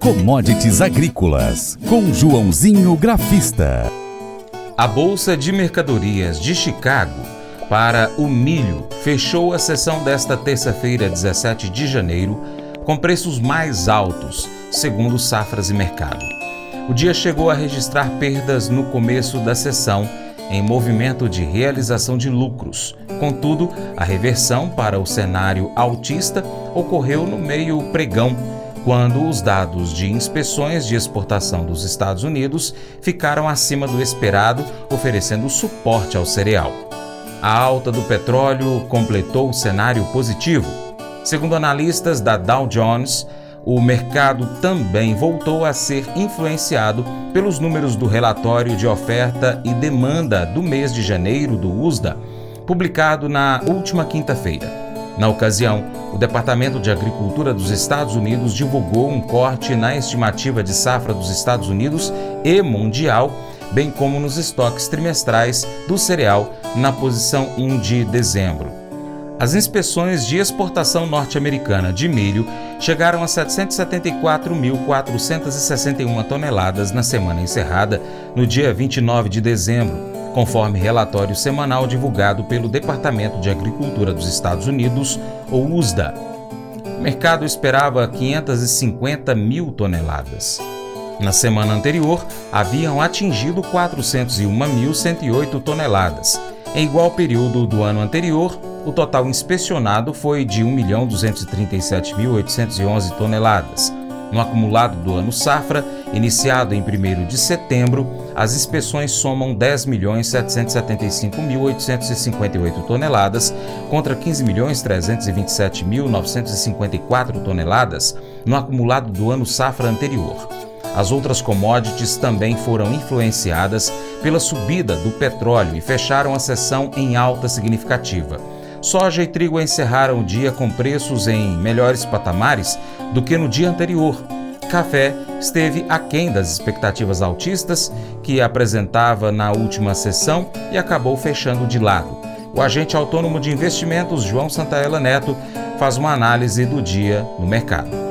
Commodities Agrícolas, com Joãozinho Grafista. A Bolsa de Mercadorias de Chicago para o milho fechou a sessão desta terça-feira, 17 de janeiro, com preços mais altos, segundo Safras e Mercado. O dia chegou a registrar perdas no começo da sessão, em movimento de realização de lucros. Contudo, a reversão para o cenário altista ocorreu no meio pregão quando os dados de inspeções de exportação dos Estados Unidos ficaram acima do esperado, oferecendo suporte ao cereal. A alta do petróleo completou o cenário positivo. Segundo analistas da Dow Jones, o mercado também voltou a ser influenciado pelos números do relatório de oferta e demanda do mês de janeiro do USDA, publicado na última quinta-feira. Na ocasião, o Departamento de Agricultura dos Estados Unidos divulgou um corte na estimativa de safra dos Estados Unidos e mundial, bem como nos estoques trimestrais do cereal na posição 1 de dezembro. As inspeções de exportação norte-americana de milho chegaram a 774.461 toneladas na semana encerrada, no dia 29 de dezembro, conforme relatório semanal divulgado pelo Departamento de Agricultura dos Estados Unidos, ou USDA. O mercado esperava 550 mil toneladas. Na semana anterior, haviam atingido 401.108 toneladas. Em igual período do ano anterior, o total inspecionado foi de 1.237.811 toneladas. No acumulado do ano safra, iniciado em 1 de setembro, as inspeções somam 10.775.858 toneladas contra 15.327.954 toneladas no acumulado do ano safra anterior. As outras commodities também foram influenciadas pela subida do petróleo e fecharam a sessão em alta significativa. Soja e trigo encerraram o dia com preços em melhores patamares do que no dia anterior. Café esteve aquém das expectativas altistas que apresentava na última sessão e acabou fechando de lado. O agente autônomo de investimentos João Santaella Neto faz uma análise do dia no mercado.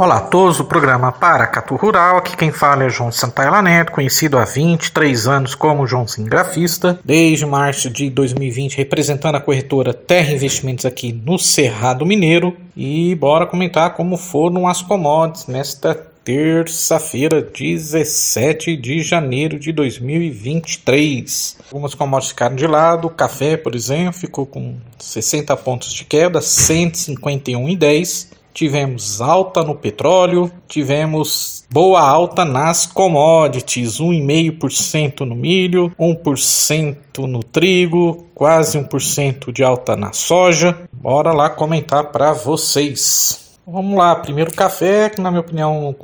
Olá a todos, o programa Paracatu Rural, aqui quem fala é João Santaella Neto, conhecido há 23 anos como Joãozinho Grafista, desde março de 2020 representando a corretora Terra Investimentos aqui no Cerrado Mineiro. E bora comentar como foram as commodities nesta terça-feira, 17 de janeiro de 2023. Algumas commodities ficaram de lado, o café, por exemplo, ficou com 60 pontos de queda, 151,10 tivemos alta no petróleo, tivemos boa alta nas commodities, 1,5% no milho, 1% no trigo, quase 1% de alta na soja. Bora lá comentar para vocês. Vamos lá, primeiro café, que na minha opinião,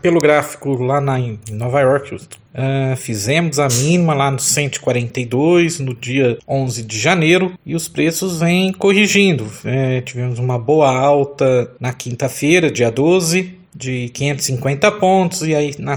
pelo gráfico lá na, em Nova York, uh, fizemos a mínima lá no 142 no dia 11 de janeiro e os preços vêm corrigindo. É, tivemos uma boa alta na quinta-feira, dia 12, de 550 pontos e aí na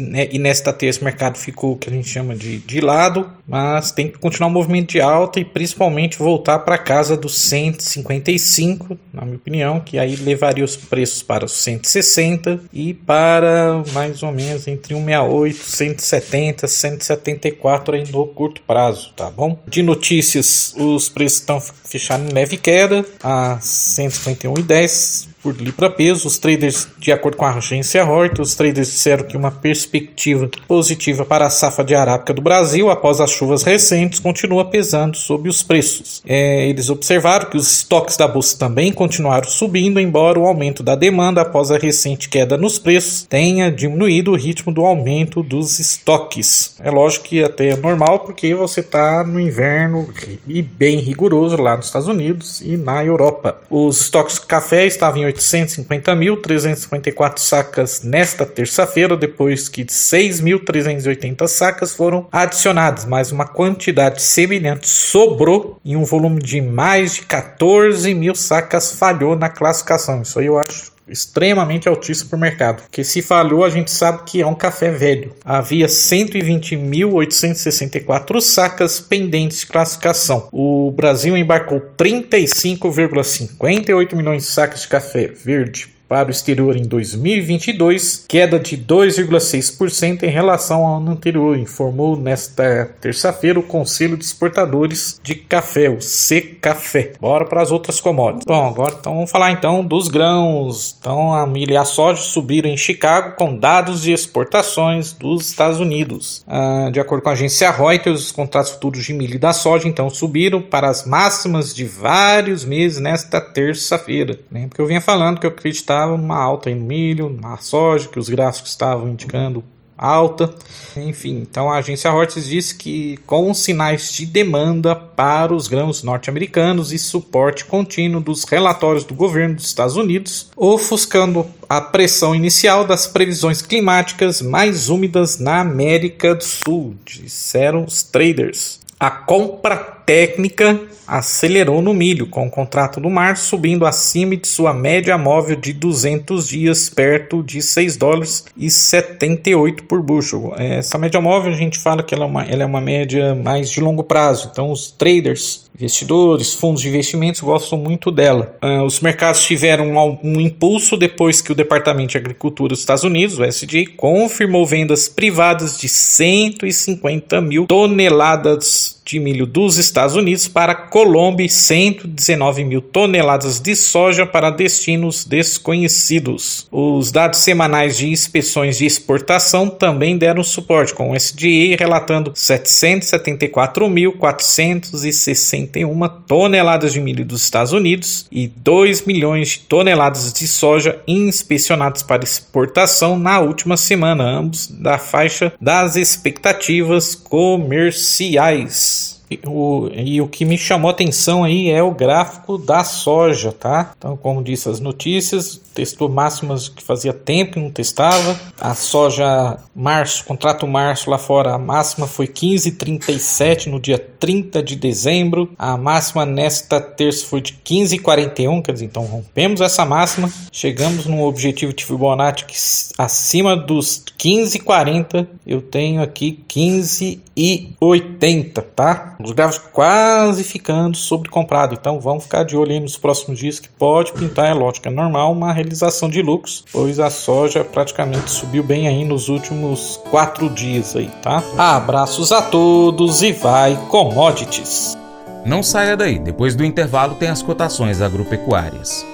né, e nesta terça o mercado ficou que a gente chama de, de lado, mas tem que continuar o movimento de alta e principalmente voltar para casa dos 155, na minha opinião, que aí levaria os preços para os 160 e para mais ou menos entre 168, 170, 174 aí no curto prazo, tá bom? De notícias, os preços estão fechando em leve queda a 151,10 por libra peso. Os traders, de acordo com a agência Reuters, os traders disseram que uma perspectiva positiva para a safra de arábica do Brasil após as chuvas recentes continua pesando sobre os preços. É, eles observaram que os estoques da bolsa também continuaram subindo, embora o aumento da demanda após a recente queda nos preços tenha diminuído o ritmo do aumento dos estoques. É lógico que até é normal porque você está no inverno e bem rigoroso lá nos Estados Unidos e na Europa. Os estoques de café estavam em 850.354 sacas nesta terça-feira, depois que 6.380 sacas foram adicionadas, mas uma quantidade semelhante sobrou e um volume de mais de 14 mil sacas falhou na classificação. Isso aí eu acho extremamente altíssimo para o mercado. Que se falhou, a gente sabe que é um café velho. Havia 120.864 sacas pendentes de classificação. O Brasil embarcou 35,58 milhões de sacas de café verde para o exterior em 2022, queda de 2,6% em relação ao ano anterior, informou nesta terça-feira o Conselho de Exportadores de Café, o C-Café. Bora para as outras commodities. Bom, agora então vamos falar então dos grãos. Então a milha e a soja subiram em Chicago com dados de exportações dos Estados Unidos. Ah, de acordo com a agência Reuters, os contratos futuros de milho e da soja então subiram para as máximas de vários meses nesta terça-feira. Lembra que eu vinha falando que eu acreditava numa alta em milho, na soja, que os gráficos estavam indicando alta. Enfim, então a agência Reuters disse que com sinais de demanda para os grãos norte-americanos e suporte contínuo dos relatórios do governo dos Estados Unidos, ofuscando a pressão inicial das previsões climáticas mais úmidas na América do Sul, disseram os traders. A compra técnica acelerou no milho, com o contrato do março subindo acima de sua média móvel de 200 dias, perto de 6 dólares e 78 por bushel. Essa média móvel a gente fala que ela é, uma, ela é uma média mais de longo prazo, então os traders investidores, fundos de investimentos gostam muito dela. Uh, os mercados tiveram um, impulso depois que o Departamento de Agricultura dos Estados Unidos, o confirmou vendas privadas de 150 mil toneladas de milho dos Estados Unidos para Colômbia e 119 mil toneladas de soja para destinos desconhecidos. Os dados semanais de inspeções de exportação também deram suporte, com o SDA relatando 774.461 toneladas de milho dos Estados Unidos e 2 milhões de toneladas de soja inspecionadas para exportação na última semana, ambos da faixa das expectativas comerciais. O, e o que me chamou atenção aí é o gráfico da soja, tá? Então, como disse as notícias, testou máximas que fazia tempo que não testava. A soja março, contrato março lá fora, a máxima foi 15,37 no dia 30 de dezembro. A máxima nesta terça foi de 15,41, quer dizer, então rompemos essa máxima, chegamos num objetivo de Fibonacci acima dos 15,40. Eu tenho aqui 15,80, tá? Os gráficos quase ficando sobrecomprado, então vamos ficar de olho aí nos próximos dias que pode pintar, é lógico, é normal uma realização de lucros, pois a soja praticamente subiu bem aí nos últimos quatro dias aí, tá? Abraços a todos e vai commodities! Não saia daí, depois do intervalo tem as cotações agropecuárias.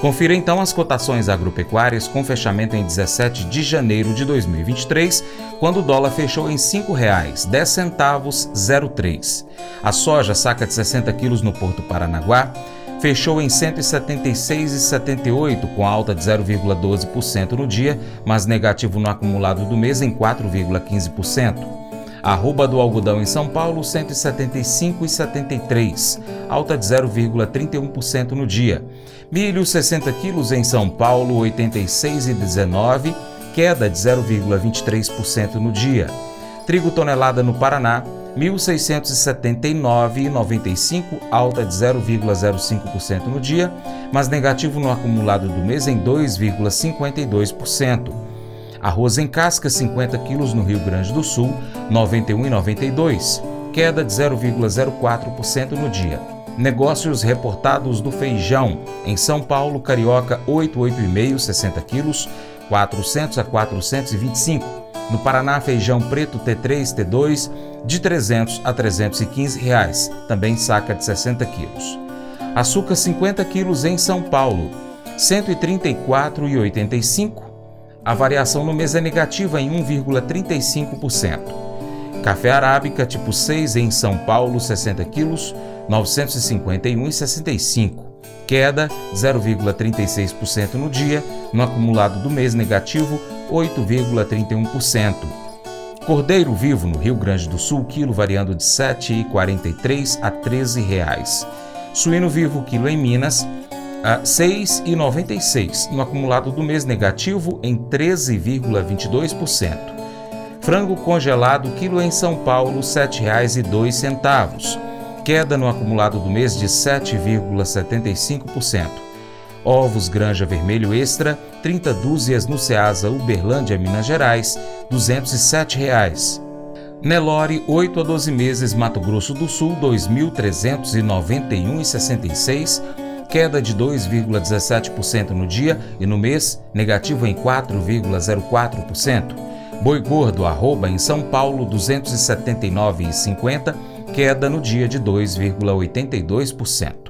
Confira então as cotações agropecuárias com fechamento em 17 de janeiro de 2023, quando o dólar fechou em R$ 5,10 A soja saca de 60 quilos no Porto Paranaguá fechou em 176,78, com alta de 0,12% no dia, mas negativo no acumulado do mês em 4,15%. Arroba do algodão em São Paulo, 175,73, alta de 0,31% no dia. Milho, 60 quilos em São Paulo, 86,19, queda de 0,23% no dia. Trigo tonelada no Paraná, 1.679,95, alta de 0,05% no dia, mas negativo no acumulado do mês em 2,52%. Arroz em casca 50 quilos no Rio Grande do Sul, 91,92, queda de 0,04% no dia. Negócios reportados do feijão em São Paulo, Carioca 88,5, 60 quilos, 400 a 425 no Paraná, feijão preto T3, T2 de 300 a 315 reais, também saca de 60 quilos. Açúcar 50 quilos em São Paulo, 134,85. A variação no mês é negativa em 1,35%. Café arábica tipo 6 em São Paulo, 60 quilos, 951,65. Queda 0,36% no dia, no acumulado do mês negativo 8,31%. Cordeiro vivo no Rio Grande do Sul, quilo variando de R$ 7,43 a 13 reais. Suíno vivo, quilo em Minas, a R$ 6,96, no acumulado do mês negativo em 13,22%. Frango congelado, quilo em São Paulo, R$ 7,02, queda no acumulado do mês de 7,75%. Ovos Granja Vermelho Extra, 30 dúzias no Ceasa Uberlândia, Minas Gerais, 207 reais. Nelore, 8 a 12 meses, Mato Grosso do Sul, R$ 2.391,66, queda de 2,17% no dia e no mês, negativo em 4,04%. Boi gordo, arroba em São Paulo, R$ 279,50, queda no dia de 2,82%.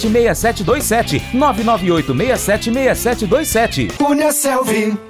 998676727. 998676727. Cunha Selvi.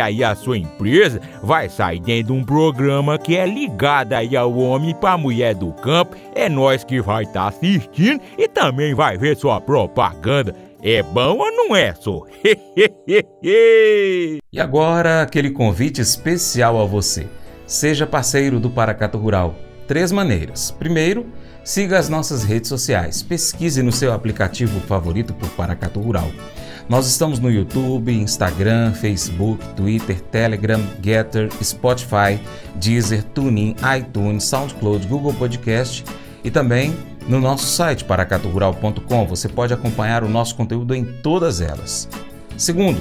aí a sua empresa vai sair dentro de um programa que é ligado aí ao homem para mulher do campo. É nós que vai estar tá assistindo e também vai ver sua propaganda. É bom ou não é, só? e agora aquele convite especial a você. Seja parceiro do Paracato Rural. Três maneiras. Primeiro, siga as nossas redes sociais. Pesquise no seu aplicativo favorito por Paracato Rural. Nós estamos no YouTube, Instagram, Facebook, Twitter, Telegram, Getter, Spotify, Deezer, TuneIn, iTunes, SoundCloud, Google Podcast e também no nosso site paracaturural.com você pode acompanhar o nosso conteúdo em todas elas. Segundo,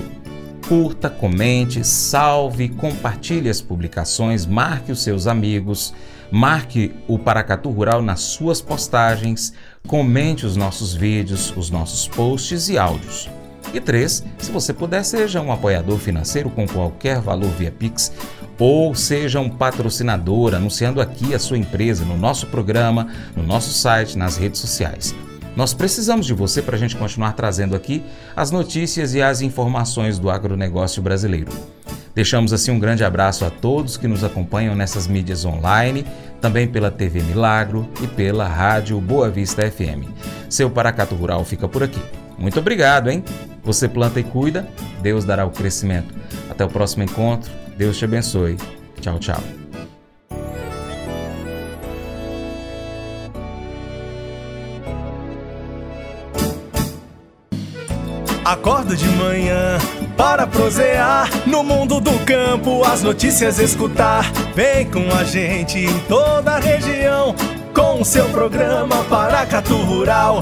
curta, comente, salve, compartilhe as publicações, marque os seus amigos, marque o Paracatu Rural nas suas postagens, comente os nossos vídeos, os nossos posts e áudios. E três, se você puder, seja um apoiador financeiro com qualquer valor via Pix ou seja um patrocinador anunciando aqui a sua empresa no nosso programa, no nosso site, nas redes sociais. Nós precisamos de você para a gente continuar trazendo aqui as notícias e as informações do agronegócio brasileiro. Deixamos assim um grande abraço a todos que nos acompanham nessas mídias online, também pela TV Milagro e pela Rádio Boa Vista FM. Seu Paracato Rural fica por aqui. Muito obrigado, hein? Você planta e cuida, Deus dará o crescimento. Até o próximo encontro. Deus te abençoe. Tchau, tchau. Acordo de manhã para prosear no mundo do campo, as notícias escutar. Vem com a gente em toda a região com o seu programa Paracatu Rural.